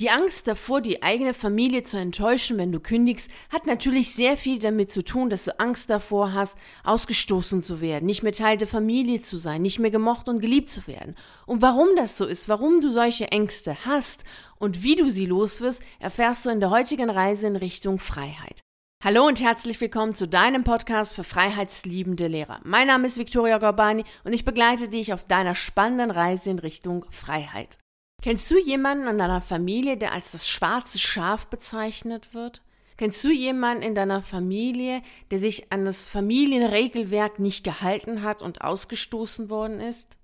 Die Angst davor, die eigene Familie zu enttäuschen, wenn du kündigst, hat natürlich sehr viel damit zu tun, dass du Angst davor hast, ausgestoßen zu werden, nicht mehr Teil der Familie zu sein, nicht mehr gemocht und geliebt zu werden. Und warum das so ist, warum du solche Ängste hast und wie du sie loswirst, erfährst du in der heutigen Reise in Richtung Freiheit. Hallo und herzlich willkommen zu deinem Podcast für freiheitsliebende Lehrer. Mein Name ist Viktoria Gorbani und ich begleite dich auf deiner spannenden Reise in Richtung Freiheit. Kennst du jemanden in deiner Familie, der als das schwarze Schaf bezeichnet wird? Kennst du jemanden in deiner Familie, der sich an das Familienregelwerk nicht gehalten hat und ausgestoßen worden ist?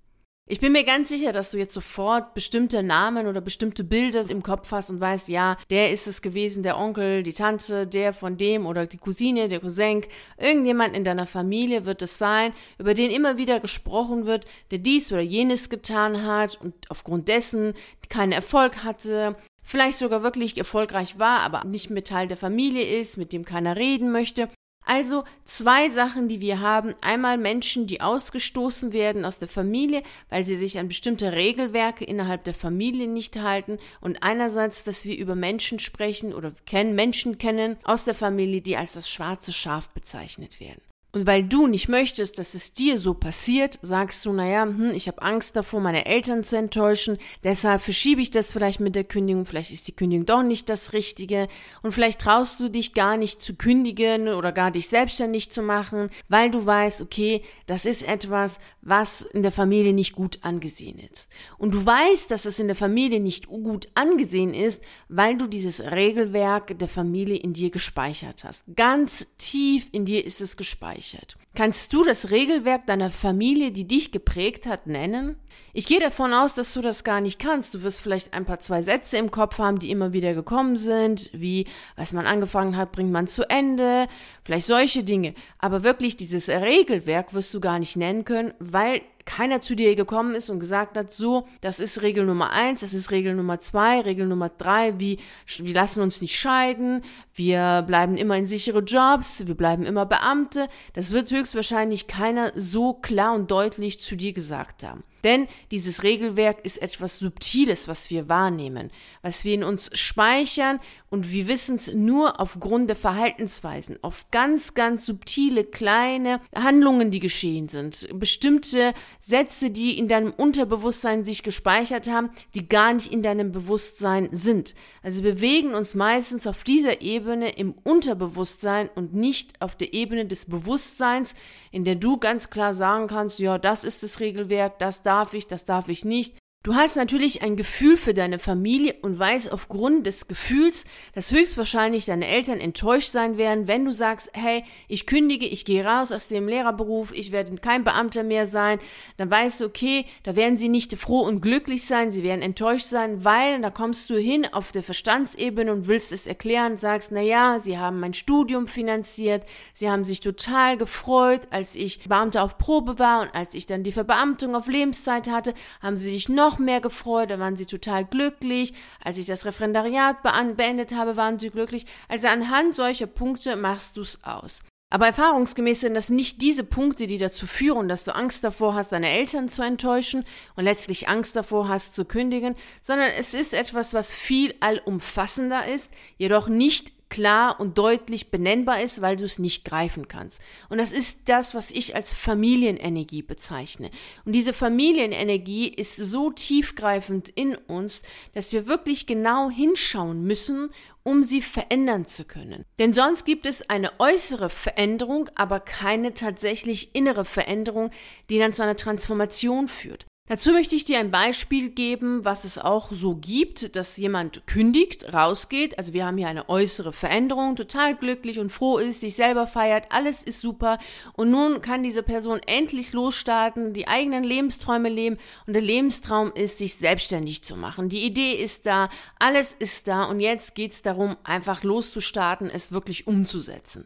Ich bin mir ganz sicher, dass du jetzt sofort bestimmte Namen oder bestimmte Bilder im Kopf hast und weißt, ja, der ist es gewesen, der Onkel, die Tante, der von dem oder die Cousine, der Cousin. Irgendjemand in deiner Familie wird es sein, über den immer wieder gesprochen wird, der dies oder jenes getan hat und aufgrund dessen keinen Erfolg hatte, vielleicht sogar wirklich erfolgreich war, aber nicht mehr Teil der Familie ist, mit dem keiner reden möchte. Also zwei Sachen, die wir haben. Einmal Menschen, die ausgestoßen werden aus der Familie, weil sie sich an bestimmte Regelwerke innerhalb der Familie nicht halten. Und einerseits, dass wir über Menschen sprechen oder kennen, Menschen kennen aus der Familie, die als das schwarze Schaf bezeichnet werden. Und weil du nicht möchtest, dass es dir so passiert, sagst du, naja, hm, ich habe Angst davor, meine Eltern zu enttäuschen, deshalb verschiebe ich das vielleicht mit der Kündigung, vielleicht ist die Kündigung doch nicht das Richtige und vielleicht traust du dich gar nicht zu kündigen oder gar dich selbstständig zu machen, weil du weißt, okay, das ist etwas, was in der Familie nicht gut angesehen ist. Und du weißt, dass es in der Familie nicht gut angesehen ist, weil du dieses Regelwerk der Familie in dir gespeichert hast. Ganz tief in dir ist es gespeichert gespeichert. Kannst du das Regelwerk deiner Familie, die dich geprägt hat, nennen? Ich gehe davon aus, dass du das gar nicht kannst. Du wirst vielleicht ein paar zwei Sätze im Kopf haben, die immer wieder gekommen sind, wie was man angefangen hat, bringt man zu Ende, vielleicht solche Dinge. Aber wirklich dieses Regelwerk wirst du gar nicht nennen können, weil keiner zu dir gekommen ist und gesagt hat, so, das ist Regel Nummer eins, das ist Regel Nummer zwei, Regel Nummer drei, wie, wir lassen uns nicht scheiden, wir bleiben immer in sichere Jobs, wir bleiben immer Beamte. Das wird höchstwahrscheinlich keiner so klar und deutlich zu dir gesagt haben. Denn dieses Regelwerk ist etwas Subtiles, was wir wahrnehmen, was wir in uns speichern und wir wissen es nur aufgrund der Verhaltensweisen, auf ganz, ganz subtile, kleine Handlungen, die geschehen sind, bestimmte Sätze, die in deinem Unterbewusstsein sich gespeichert haben, die gar nicht in deinem Bewusstsein sind. Also bewegen uns meistens auf dieser Ebene im Unterbewusstsein und nicht auf der Ebene des Bewusstseins, in der du ganz klar sagen kannst, ja, das ist das Regelwerk, das darf ich, das darf ich nicht. Du hast natürlich ein Gefühl für deine Familie und weißt aufgrund des Gefühls, dass höchstwahrscheinlich deine Eltern enttäuscht sein werden, wenn du sagst, hey, ich kündige, ich gehe raus aus dem Lehrerberuf, ich werde kein Beamter mehr sein, dann weißt du, okay, da werden sie nicht froh und glücklich sein, sie werden enttäuscht sein, weil da kommst du hin auf der Verstandsebene und willst es erklären sagst, na ja, sie haben mein Studium finanziert, sie haben sich total gefreut, als ich Beamter auf Probe war und als ich dann die Verbeamtung auf Lebenszeit hatte, haben sie sich noch noch mehr gefreut, da waren sie total glücklich. Als ich das Referendariat beendet habe, waren sie glücklich. Also anhand solcher Punkte machst du es aus. Aber erfahrungsgemäß sind das nicht diese Punkte, die dazu führen, dass du Angst davor hast, deine Eltern zu enttäuschen und letztlich Angst davor hast, zu kündigen, sondern es ist etwas, was viel allumfassender ist, jedoch nicht klar und deutlich benennbar ist, weil du es nicht greifen kannst. Und das ist das, was ich als Familienenergie bezeichne. Und diese Familienenergie ist so tiefgreifend in uns, dass wir wirklich genau hinschauen müssen, um sie verändern zu können. Denn sonst gibt es eine äußere Veränderung, aber keine tatsächlich innere Veränderung, die dann zu einer Transformation führt. Dazu möchte ich dir ein Beispiel geben, was es auch so gibt, dass jemand kündigt, rausgeht. Also wir haben hier eine äußere Veränderung, total glücklich und froh ist, sich selber feiert, alles ist super. Und nun kann diese Person endlich losstarten, die eigenen Lebensträume leben. Und der Lebenstraum ist, sich selbstständig zu machen. Die Idee ist da, alles ist da. Und jetzt geht es darum, einfach loszustarten, es wirklich umzusetzen.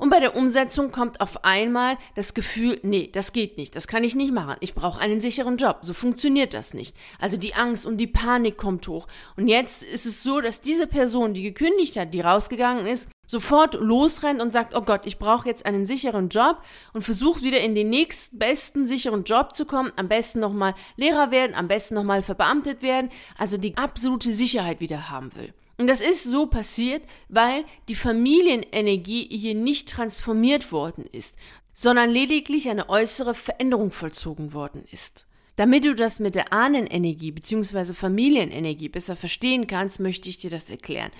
Und bei der Umsetzung kommt auf einmal das Gefühl, nee, das geht nicht, das kann ich nicht machen. Ich brauche einen sicheren Job. So funktioniert das nicht. Also die Angst und die Panik kommt hoch. Und jetzt ist es so, dass diese Person, die gekündigt hat, die rausgegangen ist, sofort losrennt und sagt, oh Gott, ich brauche jetzt einen sicheren Job und versucht wieder in den nächstbesten sicheren Job zu kommen, am besten nochmal Lehrer werden, am besten nochmal verbeamtet werden, also die absolute Sicherheit wieder haben will. Und das ist so passiert, weil die Familienenergie hier nicht transformiert worden ist, sondern lediglich eine äußere Veränderung vollzogen worden ist. Damit du das mit der Ahnenenergie bzw. Familienenergie besser verstehen kannst, möchte ich dir das erklären.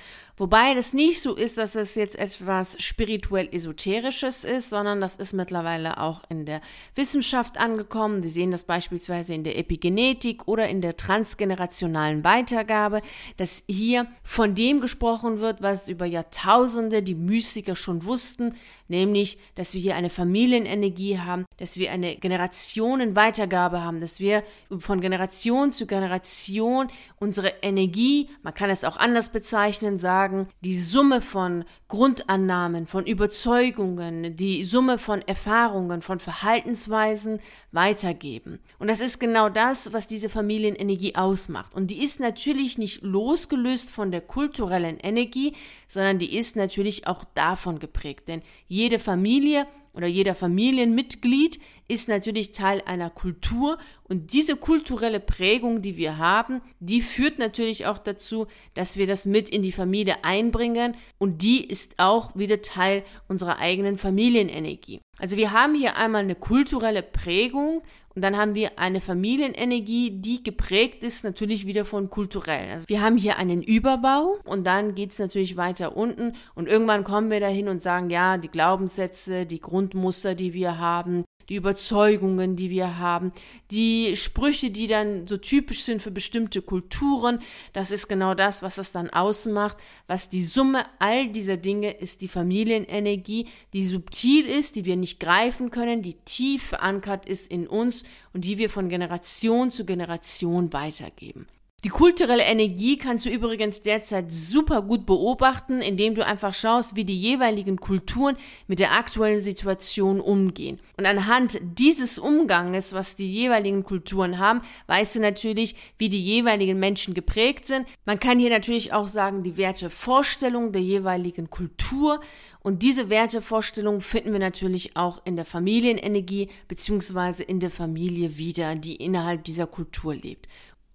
Wobei das nicht so ist, dass es jetzt etwas spirituell esoterisches ist, sondern das ist mittlerweile auch in der Wissenschaft angekommen. Wir sehen das beispielsweise in der Epigenetik oder in der transgenerationalen Weitergabe, dass hier von dem gesprochen wird, was über Jahrtausende die Mystiker schon wussten, nämlich, dass wir hier eine Familienenergie haben, dass wir eine Generationenweitergabe haben, dass wir von Generation zu Generation unsere Energie, man kann es auch anders bezeichnen, sagen, die Summe von Grundannahmen, von Überzeugungen, die Summe von Erfahrungen, von Verhaltensweisen weitergeben. Und das ist genau das, was diese Familienenergie ausmacht. Und die ist natürlich nicht losgelöst von der kulturellen Energie, sondern die ist natürlich auch davon geprägt. Denn jede Familie oder jeder Familienmitglied ist natürlich Teil einer Kultur und diese kulturelle Prägung, die wir haben, die führt natürlich auch dazu, dass wir das mit in die Familie einbringen und die ist auch wieder Teil unserer eigenen Familienenergie. Also wir haben hier einmal eine kulturelle Prägung und dann haben wir eine Familienenergie, die geprägt ist natürlich wieder von kulturell. Also wir haben hier einen Überbau und dann geht es natürlich weiter unten und irgendwann kommen wir dahin und sagen, ja, die Glaubenssätze, die Grundmuster, die wir haben, die Überzeugungen, die wir haben, die Sprüche, die dann so typisch sind für bestimmte Kulturen. Das ist genau das, was es dann ausmacht. Was die Summe all dieser Dinge ist die Familienenergie, die subtil ist, die wir nicht greifen können, die tief verankert ist in uns und die wir von Generation zu Generation weitergeben. Die kulturelle Energie kannst du übrigens derzeit super gut beobachten, indem du einfach schaust, wie die jeweiligen Kulturen mit der aktuellen Situation umgehen. Und anhand dieses Umganges, was die jeweiligen Kulturen haben, weißt du natürlich, wie die jeweiligen Menschen geprägt sind. Man kann hier natürlich auch sagen, die Wertevorstellung der jeweiligen Kultur. Und diese Wertevorstellung finden wir natürlich auch in der Familienenergie beziehungsweise in der Familie wieder, die innerhalb dieser Kultur lebt.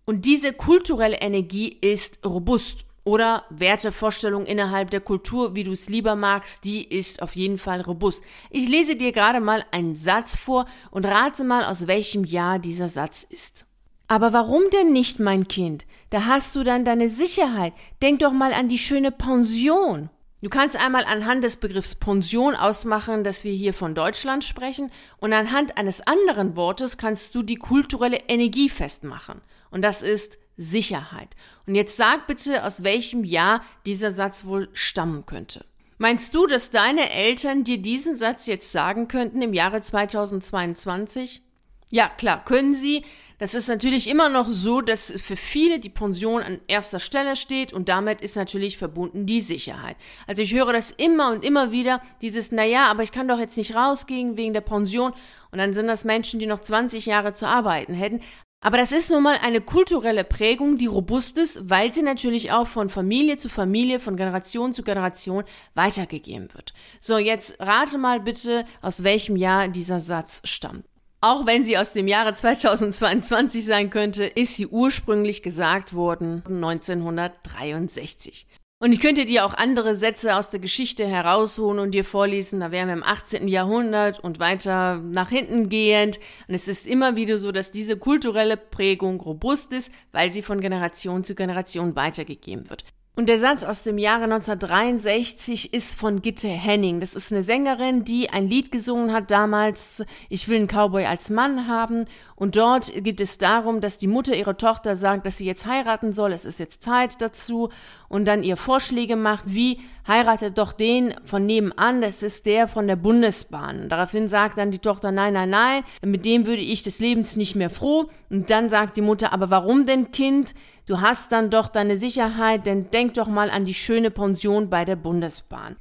Und diese kulturelle Energie ist robust oder Wertevorstellung innerhalb der Kultur, wie du es lieber magst, die ist auf jeden Fall robust. Ich lese dir gerade mal einen Satz vor und rate mal, aus welchem Jahr dieser Satz ist. Aber warum denn nicht, mein Kind? Da hast du dann deine Sicherheit. Denk doch mal an die schöne Pension. Du kannst einmal anhand des Begriffs Pension ausmachen, dass wir hier von Deutschland sprechen, und anhand eines anderen Wortes kannst du die kulturelle Energie festmachen. Und das ist Sicherheit. Und jetzt sag bitte, aus welchem Jahr dieser Satz wohl stammen könnte. Meinst du, dass deine Eltern dir diesen Satz jetzt sagen könnten im Jahre 2022? Ja, klar, können sie. Das ist natürlich immer noch so, dass für viele die Pension an erster Stelle steht und damit ist natürlich verbunden die Sicherheit. Also ich höre das immer und immer wieder, dieses, naja, aber ich kann doch jetzt nicht rausgehen wegen der Pension und dann sind das Menschen, die noch 20 Jahre zu arbeiten hätten. Aber das ist nun mal eine kulturelle Prägung, die robust ist, weil sie natürlich auch von Familie zu Familie, von Generation zu Generation weitergegeben wird. So, jetzt rate mal bitte, aus welchem Jahr dieser Satz stammt. Auch wenn sie aus dem Jahre 2022 sein könnte, ist sie ursprünglich gesagt worden 1963. Und ich könnte dir auch andere Sätze aus der Geschichte herausholen und dir vorlesen. Da wären wir im 18. Jahrhundert und weiter nach hinten gehend. Und es ist immer wieder so, dass diese kulturelle Prägung robust ist, weil sie von Generation zu Generation weitergegeben wird. Und der Satz aus dem Jahre 1963 ist von Gitte Henning. Das ist eine Sängerin, die ein Lied gesungen hat damals, Ich will einen Cowboy als Mann haben. Und dort geht es darum, dass die Mutter ihrer Tochter sagt, dass sie jetzt heiraten soll. Es ist jetzt Zeit dazu. Und dann ihr Vorschläge macht, wie heiratet doch den von nebenan. Das ist der von der Bundesbahn. Und daraufhin sagt dann die Tochter, nein, nein, nein. Mit dem würde ich des Lebens nicht mehr froh. Und dann sagt die Mutter, aber warum denn, Kind? Du hast dann doch deine Sicherheit, denn denk doch mal an die schöne Pension bei der Bundesbahn.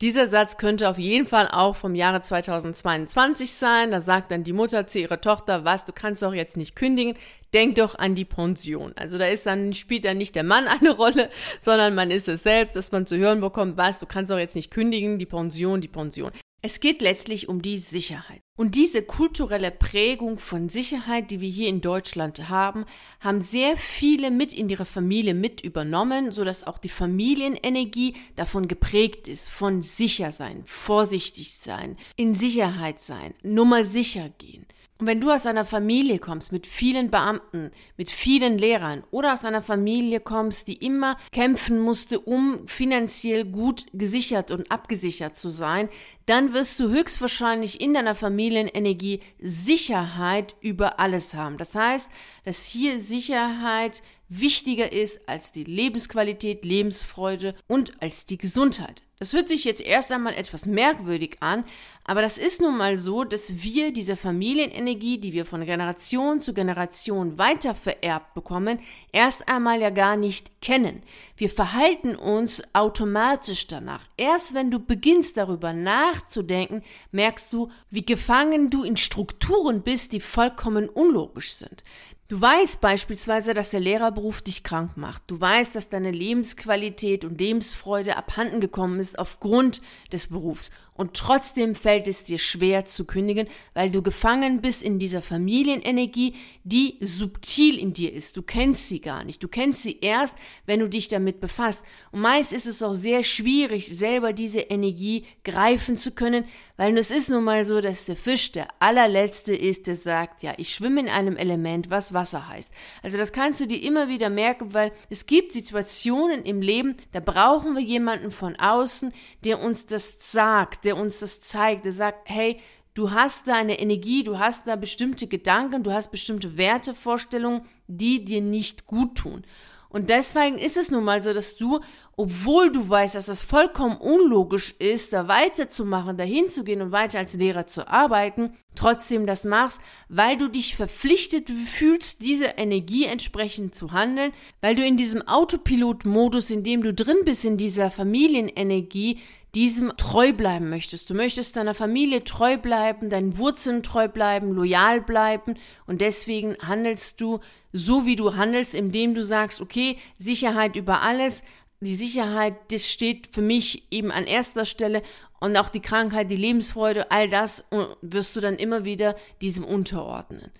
Dieser Satz könnte auf jeden Fall auch vom Jahre 2022 sein. Da sagt dann die Mutter zu ihrer Tochter, was, du kannst doch jetzt nicht kündigen, denk doch an die Pension. Also da ist dann, spielt dann nicht der Mann eine Rolle, sondern man ist es selbst, dass man zu hören bekommt, was, du kannst doch jetzt nicht kündigen, die Pension, die Pension. Es geht letztlich um die Sicherheit. Und diese kulturelle Prägung von Sicherheit, die wir hier in Deutschland haben, haben sehr viele mit in ihre Familie mit übernommen, sodass auch die Familienenergie davon geprägt ist, von sicher sein, vorsichtig sein, in Sicherheit sein, Nummer sicher gehen. Und wenn du aus einer Familie kommst mit vielen Beamten, mit vielen Lehrern oder aus einer Familie kommst, die immer kämpfen musste, um finanziell gut gesichert und abgesichert zu sein, dann wirst du höchstwahrscheinlich in deiner Familienenergie Sicherheit über alles haben. Das heißt, dass hier Sicherheit wichtiger ist als die Lebensqualität, Lebensfreude und als die Gesundheit. Das hört sich jetzt erst einmal etwas merkwürdig an, aber das ist nun mal so, dass wir diese Familienenergie, die wir von Generation zu Generation weiter vererbt bekommen, erst einmal ja gar nicht kennen. Wir verhalten uns automatisch danach. Erst wenn du beginnst darüber nachzudenken, merkst du, wie gefangen du in Strukturen bist, die vollkommen unlogisch sind. Du weißt beispielsweise, dass der Lehrerberuf dich krank macht. Du weißt, dass deine Lebensqualität und Lebensfreude abhanden gekommen ist aufgrund des Berufs. Und trotzdem fällt es dir schwer zu kündigen, weil du gefangen bist in dieser Familienenergie, die subtil in dir ist. Du kennst sie gar nicht. Du kennst sie erst, wenn du dich damit befasst. Und meist ist es auch sehr schwierig, selber diese Energie greifen zu können, weil es ist nun mal so, dass der Fisch der allerletzte ist, der sagt, ja, ich schwimme in einem Element, was Wasser heißt. Also das kannst du dir immer wieder merken, weil es gibt Situationen im Leben, da brauchen wir jemanden von außen, der uns das sagt, der uns das zeigt, der sagt, hey, du hast da eine Energie, du hast da bestimmte Gedanken, du hast bestimmte Wertevorstellungen, die dir nicht gut tun. Und deswegen ist es nun mal so, dass du, obwohl du weißt, dass das vollkommen unlogisch ist, da weiterzumachen, dahin zu gehen und weiter als Lehrer zu arbeiten, trotzdem das machst, weil du dich verpflichtet fühlst, diese Energie entsprechend zu handeln, weil du in diesem Autopilot-Modus, in dem du drin bist, in dieser Familienenergie, diesem treu bleiben möchtest. Du möchtest deiner Familie treu bleiben, deinen Wurzeln treu bleiben, loyal bleiben und deswegen handelst du so, wie du handelst, indem du sagst, okay, Sicherheit über alles, die Sicherheit, das steht für mich eben an erster Stelle und auch die Krankheit, die Lebensfreude, all das wirst du dann immer wieder diesem unterordnen.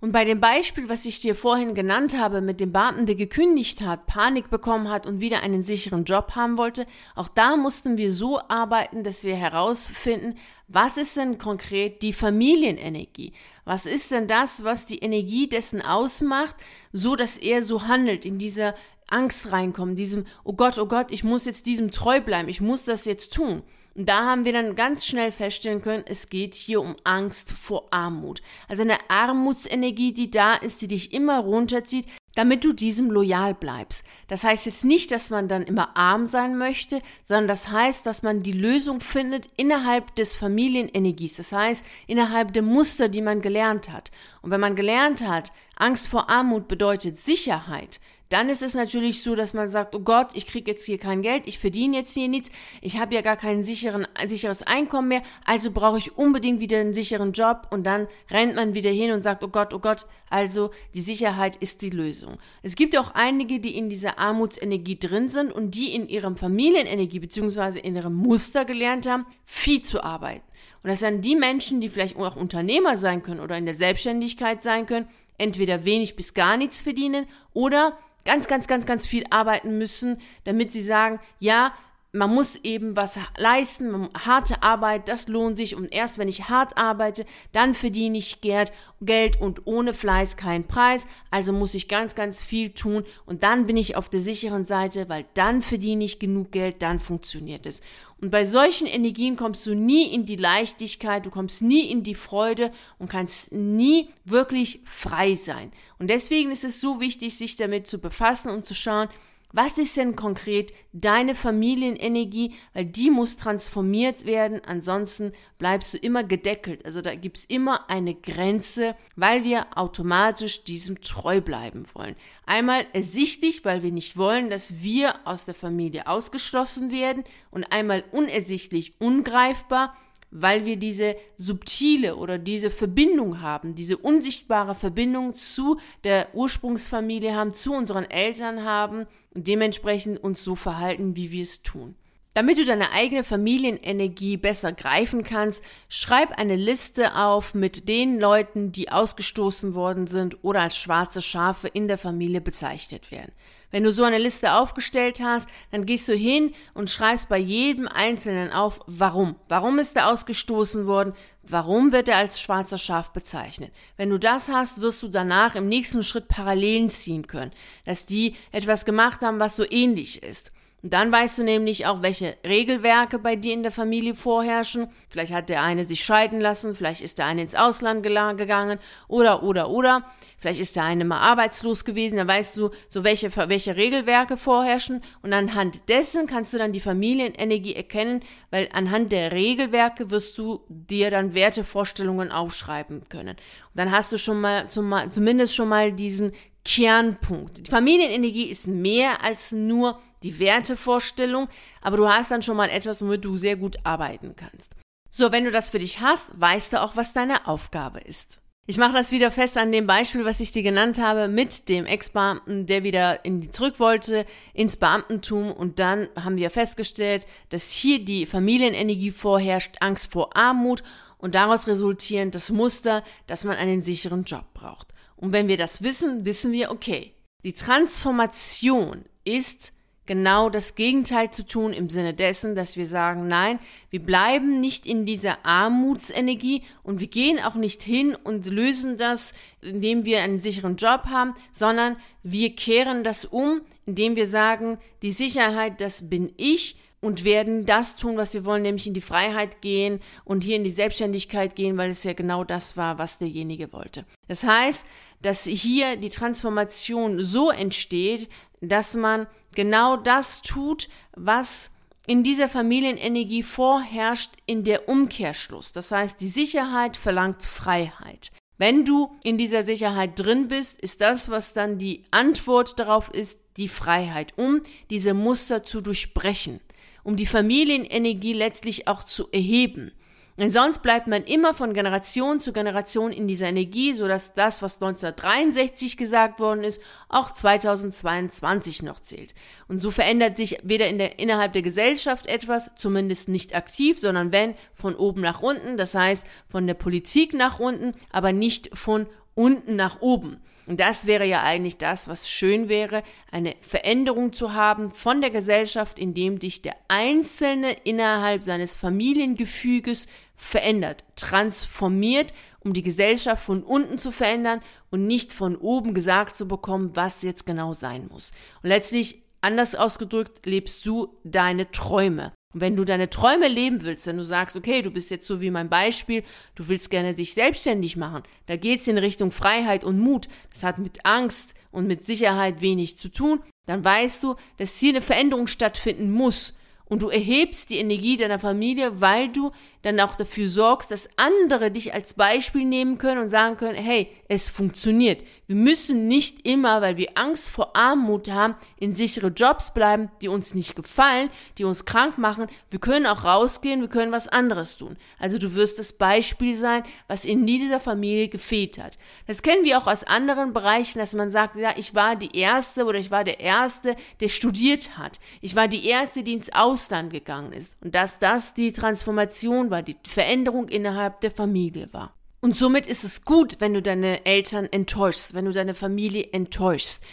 Und bei dem Beispiel, was ich dir vorhin genannt habe, mit dem Beamten, der gekündigt hat, Panik bekommen hat und wieder einen sicheren Job haben wollte, auch da mussten wir so arbeiten, dass wir herausfinden, was ist denn konkret die Familienenergie? Was ist denn das, was die Energie dessen ausmacht, so dass er so handelt, in dieser Angst reinkommt, diesem, oh Gott, oh Gott, ich muss jetzt diesem treu bleiben, ich muss das jetzt tun. Und da haben wir dann ganz schnell feststellen können, es geht hier um Angst vor Armut. Also eine Armutsenergie, die da ist, die dich immer runterzieht, damit du diesem loyal bleibst. Das heißt jetzt nicht, dass man dann immer arm sein möchte, sondern das heißt, dass man die Lösung findet innerhalb des Familienenergies. Das heißt, innerhalb der Muster, die man gelernt hat. Und wenn man gelernt hat, Angst vor Armut bedeutet Sicherheit, dann ist es natürlich so, dass man sagt, oh Gott, ich kriege jetzt hier kein Geld, ich verdiene jetzt hier nichts, ich habe ja gar kein sicheres Einkommen mehr, also brauche ich unbedingt wieder einen sicheren Job und dann rennt man wieder hin und sagt, oh Gott, oh Gott, also die Sicherheit ist die Lösung. Es gibt ja auch einige, die in dieser Armutsenergie drin sind und die in ihrem Familienenergie bzw. in ihrem Muster gelernt haben, viel zu arbeiten. Und das sind die Menschen, die vielleicht auch Unternehmer sein können oder in der Selbstständigkeit sein können, entweder wenig bis gar nichts verdienen oder ganz, ganz, ganz, ganz viel arbeiten müssen, damit sie sagen, ja, man muss eben was leisten, harte Arbeit, das lohnt sich und erst wenn ich hart arbeite, dann verdiene ich Geld und ohne Fleiß kein Preis, also muss ich ganz, ganz viel tun und dann bin ich auf der sicheren Seite, weil dann verdiene ich genug Geld, dann funktioniert es. Und bei solchen Energien kommst du nie in die Leichtigkeit, du kommst nie in die Freude und kannst nie wirklich frei sein. Und deswegen ist es so wichtig, sich damit zu befassen und zu schauen, Was ist denn konkret deine Familienenergie? Weil die muss transformiert werden, ansonsten bleibst du immer gedeckelt. Also da gibt es immer eine Grenze, weil wir automatisch diesem treu bleiben wollen. Einmal ersichtlich, weil wir nicht wollen, dass wir aus der Familie ausgeschlossen werden und einmal unersichtlich, ungreifbar, weil wir diese subtile oder diese Verbindung haben, diese unsichtbare Verbindung zu der Ursprungsfamilie haben, zu unseren Eltern haben und dementsprechend uns so verhalten, wie wir es tun. Damit du deine eigene Familienenergie besser greifen kannst, schreib eine Liste auf mit den Leuten, die ausgestoßen worden sind oder als schwarze Schafe in der Familie bezeichnet werden. Wenn du so eine Liste aufgestellt hast, dann gehst du hin und schreibst bei jedem Einzelnen auf, warum. Warum ist er ausgestoßen worden? Warum wird er als schwarzer Schaf bezeichnet? Wenn du das hast, wirst du danach im nächsten Schritt Parallelen ziehen können, dass die etwas gemacht haben, was so ähnlich ist. Und dann weißt du nämlich auch, welche Regelwerke bei dir in der Familie vorherrschen. Vielleicht hat der eine sich scheiden lassen, vielleicht ist der eine ins Ausland gegangen oder, oder, oder. Vielleicht ist der eine mal arbeitslos gewesen, da weißt du, so welche, welche Regelwerke vorherrschen. Und anhand dessen kannst du dann die Familienenergie erkennen, weil anhand der Regelwerke wirst du dir dann Wertevorstellungen aufschreiben können. Und dann hast du schon mal, zum, zumindest schon mal diesen Kernpunkt. Die Familienenergie ist mehr als nur die Wertevorstellung, aber du hast dann schon mal etwas, womit du sehr gut arbeiten kannst. So, wenn du das für dich hast, weißt du auch, was deine Aufgabe ist. Ich mache das wieder fest an dem Beispiel, was ich dir genannt habe, mit dem Ex-Beamten, der wieder in zurück wollte ins Beamtentum. Und dann haben wir festgestellt, dass hier die Familienenergie vorherrscht, Angst vor Armut und daraus resultierend das Muster, dass man einen sicheren Job braucht. Und wenn wir das wissen, wissen wir, okay, die Transformation ist genau das Gegenteil zu tun im Sinne dessen, dass wir sagen, nein, wir bleiben nicht in dieser Armutsenergie und wir gehen auch nicht hin und lösen das, indem wir einen sicheren Job haben, sondern wir kehren das um, indem wir sagen, die Sicherheit, das bin ich und werden das tun, was wir wollen, nämlich in die Freiheit gehen und hier in die Selbstständigkeit gehen, weil es ja genau das war, was derjenige wollte. Das heißt, dass hier die Transformation so entsteht, dass man genau das tut, was in dieser Familienenergie vorherrscht in der Umkehrschluss. Das heißt, die Sicherheit verlangt Freiheit. Wenn du in dieser Sicherheit drin bist, ist das, was dann die Antwort darauf ist, die Freiheit, um diese Muster zu durchbrechen, um die Familienenergie letztlich auch zu erheben. Denn sonst bleibt man immer von Generation zu Generation in dieser Energie, sodass das, was 1963 gesagt worden ist, auch 2022 noch zählt. Und so verändert sich weder in der, innerhalb der Gesellschaft etwas, zumindest nicht aktiv, sondern wenn von oben nach unten, das heißt von der Politik nach unten, aber nicht von unten nach oben. Und das wäre ja eigentlich das, was schön wäre, eine Veränderung zu haben von der Gesellschaft, indem dich der Einzelne innerhalb seines Familiengefüges verändert, transformiert, um die Gesellschaft von unten zu verändern und nicht von oben gesagt zu bekommen, was jetzt genau sein muss. Und letztlich, anders ausgedrückt, lebst du deine Träume. Und wenn du deine Träume leben willst, wenn du sagst, okay, du bist jetzt so wie mein Beispiel, du willst gerne sich selbstständig machen, da geht es in Richtung Freiheit und Mut, das hat mit Angst und mit Sicherheit wenig zu tun, dann weißt du, dass hier eine Veränderung stattfinden muss. Und du erhebst die Energie deiner Familie, weil du dann auch dafür sorgst, dass andere dich als Beispiel nehmen können und sagen können, hey, es funktioniert. Wir müssen nicht immer, weil wir Angst vor Armut haben, in sichere Jobs bleiben, die uns nicht gefallen, die uns krank machen. Wir können auch rausgehen, wir können was anderes tun. Also du wirst das Beispiel sein, was in dieser Familie gefehlt hat. Das kennen wir auch aus anderen Bereichen, dass man sagt, ja, ich war die Erste oder ich war der Erste, der studiert hat. Ich war die Erste, die ins Ausland gegangen ist. Und dass das die Transformation war, die Veränderung innerhalb der Familie war. Und somit ist es gut, wenn du deine Eltern enttäuschst, wenn du deine Familie enttäuschst.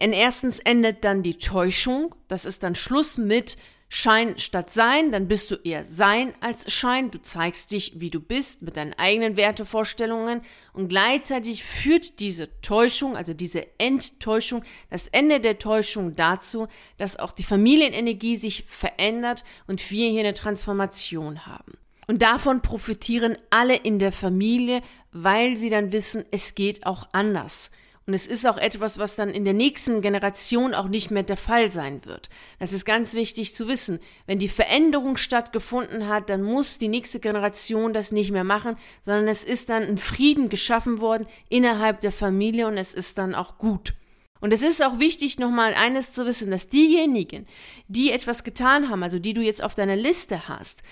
Denn erstens endet dann die Täuschung, das ist dann Schluss mit Schein statt Sein, dann bist du eher Sein als Schein, du zeigst dich, wie du bist, mit deinen eigenen Wertevorstellungen und gleichzeitig führt diese Täuschung, also diese Enttäuschung, das Ende der Täuschung dazu, dass auch die Familienenergie sich verändert und wir hier eine Transformation haben. Und davon profitieren alle in der Familie, weil sie dann wissen, es geht auch anders. Und es ist auch etwas, was dann in der nächsten Generation auch nicht mehr der Fall sein wird. Das ist ganz wichtig zu wissen. Wenn die Veränderung stattgefunden hat, dann muss die nächste Generation das nicht mehr machen, sondern es ist dann ein Frieden geschaffen worden innerhalb der Familie und es ist dann auch gut. Und es ist auch wichtig, nochmal eines zu wissen, dass diejenigen, die etwas getan haben, also die du jetzt auf deiner Liste hast,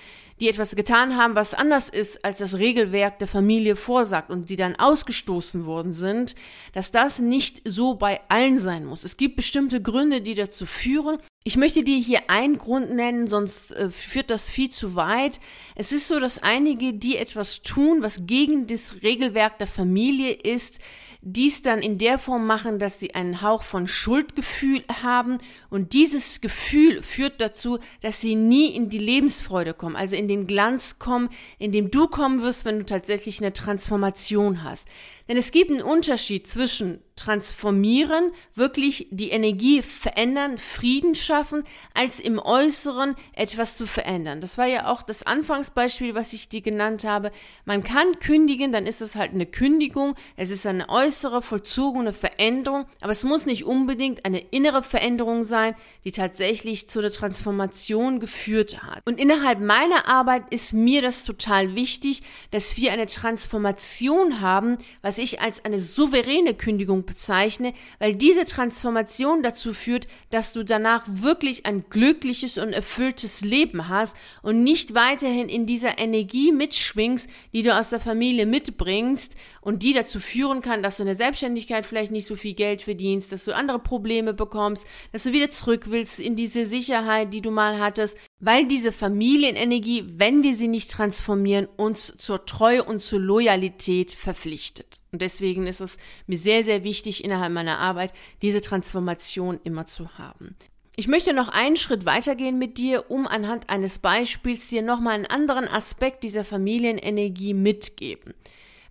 die etwas getan haben, was anders ist, als das Regelwerk der Familie vorsagt und die dann ausgestoßen worden sind, dass das nicht so bei allen sein muss. Es gibt bestimmte Gründe, die dazu führen. Ich möchte dir hier einen Grund nennen, sonst äh, führt das viel zu weit. Es ist so, dass einige, die etwas tun, was gegen das Regelwerk der Familie ist, dies dann in der Form machen, dass sie einen Hauch von Schuldgefühl haben und dieses Gefühl führt dazu, dass sie nie in die Lebensfreude kommen, also in den Glanz kommen, in dem du kommen wirst, wenn du tatsächlich eine Transformation hast. Denn es gibt einen Unterschied zwischen transformieren, wirklich die Energie verändern, Frieden schaffen, als im Äußeren etwas zu verändern. Das war ja auch das Anfangsbeispiel, was ich dir genannt habe. Man kann kündigen, dann ist es halt eine Kündigung. Es ist eine äußere vollzogene Veränderung, aber es muss nicht unbedingt eine innere Veränderung sein, die tatsächlich zu der Transformation geführt hat. Und innerhalb meiner Arbeit ist mir das total wichtig, dass wir eine Transformation haben, was ich als eine souveräne Kündigung bezeichne, weil diese Transformation dazu führt, dass du danach wirklich ein glückliches und erfülltes Leben hast und nicht weiterhin in dieser Energie mitschwingst, die du aus der Familie mitbringst und die dazu führen kann, dass du in der Selbstständigkeit vielleicht nicht so viel Geld verdienst, dass du andere Probleme bekommst, dass du wieder zurück willst in diese Sicherheit, die du mal hattest, weil diese Familienenergie, wenn wir sie nicht transformieren, uns zur Treue und zur Loyalität verpflichtet. Und deswegen ist es mir sehr, sehr wichtig, innerhalb meiner Arbeit diese Transformation immer zu haben. Ich möchte noch einen Schritt weitergehen mit dir, um anhand eines Beispiels dir nochmal einen anderen Aspekt dieser Familienenergie mitgeben.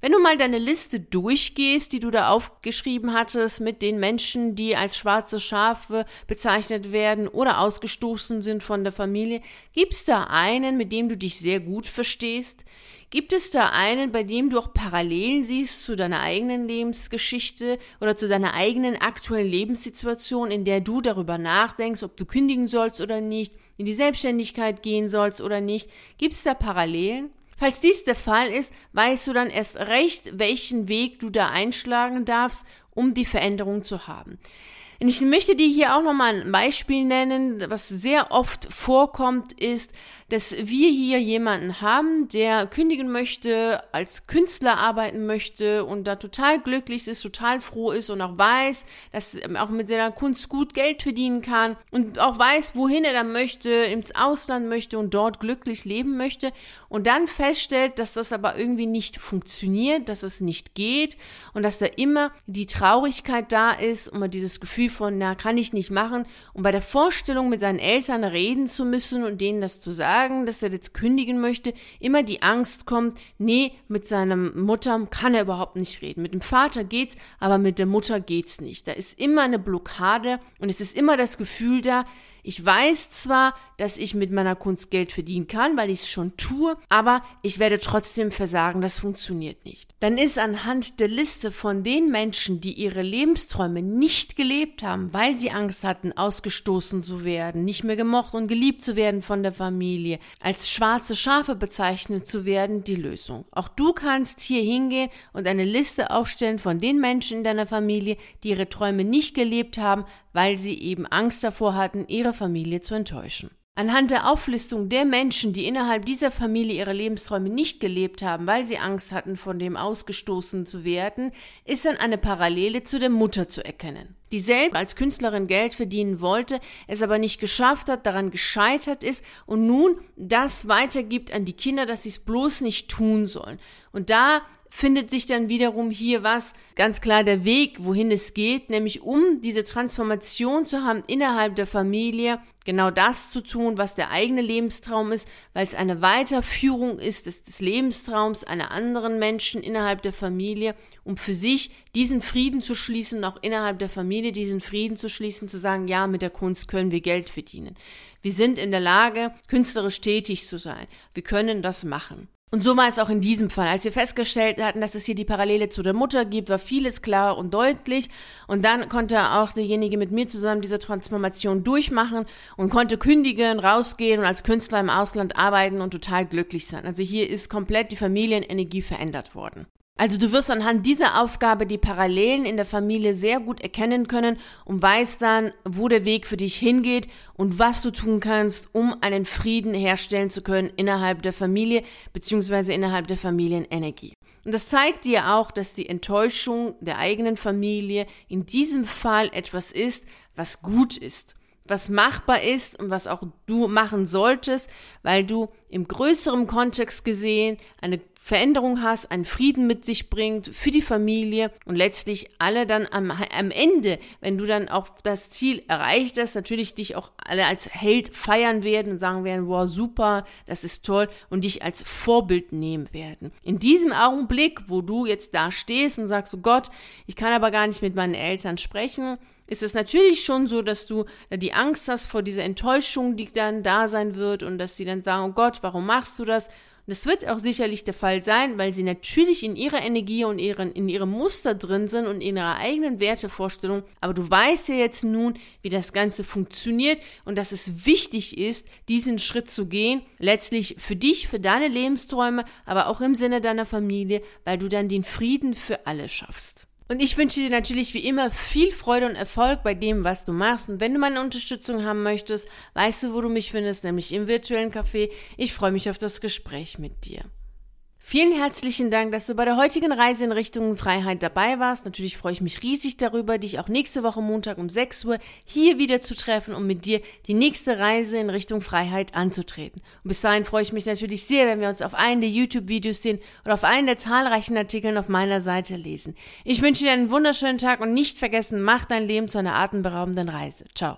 Wenn du mal deine Liste durchgehst, die du da aufgeschrieben hattest mit den Menschen, die als schwarze Schafe bezeichnet werden oder ausgestoßen sind von der Familie, gibt es da einen, mit dem du dich sehr gut verstehst? Gibt es da einen, bei dem du auch Parallelen siehst zu deiner eigenen Lebensgeschichte oder zu deiner eigenen aktuellen Lebenssituation, in der du darüber nachdenkst, ob du kündigen sollst oder nicht, in die Selbstständigkeit gehen sollst oder nicht? Gibt es da Parallelen? Falls dies der Fall ist, weißt du dann erst recht, welchen Weg du da einschlagen darfst, um die Veränderung zu haben. Und ich möchte dir hier auch nochmal ein Beispiel nennen, was sehr oft vorkommt, ist, dass wir hier jemanden haben, der kündigen möchte, als Künstler arbeiten möchte und da total glücklich ist, total froh ist und auch weiß, dass er auch mit seiner Kunst gut Geld verdienen kann und auch weiß, wohin er dann möchte, ins Ausland möchte und dort glücklich leben möchte und dann feststellt, dass das aber irgendwie nicht funktioniert, dass es nicht geht und dass da immer die Traurigkeit da ist und man dieses Gefühl von, na, kann ich nicht machen und bei der Vorstellung mit seinen Eltern reden zu müssen und denen das zu sagen, sagen, dass er jetzt kündigen möchte, immer die Angst kommt, nee, mit seiner Mutter kann er überhaupt nicht reden. Mit dem Vater geht's, aber mit der Mutter geht's nicht. Da ist immer eine Blockade und es ist immer das Gefühl da, ich weiß zwar, dass ich mit meiner Kunst Geld verdienen kann, weil ich es schon tue, aber ich werde trotzdem versagen, das funktioniert nicht. Dann ist anhand der Liste von den Menschen, die ihre Lebensträume nicht gelebt haben, weil sie Angst hatten, ausgestoßen zu werden, nicht mehr gemocht und geliebt zu werden von der Familie, als schwarze Schafe bezeichnet zu werden, die Lösung. Auch du kannst hier hingehen und eine Liste aufstellen von den Menschen in deiner Familie, die ihre Träume nicht gelebt haben, weil sie eben Angst davor hatten, ihre Familie zu enttäuschen. Anhand der Auflistung der Menschen, die innerhalb dieser Familie ihre Lebensträume nicht gelebt haben, weil sie Angst hatten, von dem ausgestoßen zu werden, ist dann eine Parallele zu der Mutter zu erkennen, die selbst als Künstlerin Geld verdienen wollte, es aber nicht geschafft hat, daran gescheitert ist und nun das weitergibt an die Kinder, dass sie es bloß nicht tun sollen. Und da findet sich dann wiederum hier was, ganz klar der Weg, wohin es geht, nämlich um diese Transformation zu haben innerhalb der Familie, genau das zu tun, was der eigene Lebenstraum ist, weil es eine Weiterführung ist des, des Lebenstraums einer anderen Menschen innerhalb der Familie, um für sich diesen Frieden zu schließen, auch innerhalb der Familie diesen Frieden zu schließen, zu sagen, ja, mit der Kunst können wir Geld verdienen. Wir sind in der Lage, künstlerisch tätig zu sein. Wir können das machen. Und so war es auch in diesem Fall. Als wir festgestellt hatten, dass es hier die Parallele zu der Mutter gibt, war vieles klar und deutlich. Und dann konnte auch derjenige mit mir zusammen diese Transformation durchmachen und konnte kündigen, rausgehen und als Künstler im Ausland arbeiten und total glücklich sein. Also hier ist komplett die Familienenergie verändert worden. Also du wirst anhand dieser Aufgabe die Parallelen in der Familie sehr gut erkennen können und weißt dann, wo der Weg für dich hingeht und was du tun kannst, um einen Frieden herstellen zu können innerhalb der Familie bzw. innerhalb der Familienenergie. Und das zeigt dir auch, dass die Enttäuschung der eigenen Familie in diesem Fall etwas ist, was gut ist was machbar ist und was auch du machen solltest, weil du im größeren Kontext gesehen eine Veränderung hast, einen Frieden mit sich bringt für die Familie und letztlich alle dann am, am Ende, wenn du dann auch das Ziel erreicht hast, natürlich dich auch alle als Held feiern werden und sagen werden, wow, super, das ist toll und dich als Vorbild nehmen werden. In diesem Augenblick, wo du jetzt da stehst und sagst, oh Gott, ich kann aber gar nicht mit meinen Eltern sprechen, ist es natürlich schon so, dass du die Angst hast vor dieser Enttäuschung, die dann da sein wird und dass sie dann sagen, oh Gott, warum machst du das? Das wird auch sicherlich der Fall sein, weil sie natürlich in ihrer Energie und ihren, in ihrem Muster drin sind und in ihrer eigenen Wertevorstellung. Aber du weißt ja jetzt nun, wie das Ganze funktioniert und dass es wichtig ist, diesen Schritt zu gehen. Letztlich für dich, für deine Lebensträume, aber auch im Sinne deiner Familie, weil du dann den Frieden für alle schaffst. Und ich wünsche dir natürlich wie immer viel Freude und Erfolg bei dem, was du machst. Und wenn du meine Unterstützung haben möchtest, weißt du, wo du mich findest, nämlich im virtuellen Café. Ich freue mich auf das Gespräch mit dir. Vielen herzlichen Dank, dass du bei der heutigen Reise in Richtung Freiheit dabei warst. Natürlich freue ich mich riesig darüber, dich auch nächste Woche Montag um 6 Uhr hier wieder zu treffen, um mit dir die nächste Reise in Richtung Freiheit anzutreten. Und bis dahin freue ich mich natürlich sehr, wenn wir uns auf einen der YouTube-Videos sehen oder auf einen der zahlreichen Artikeln auf meiner Seite lesen. Ich wünsche dir einen wunderschönen Tag und nicht vergessen, mach dein Leben zu einer atemberaubenden Reise. Ciao.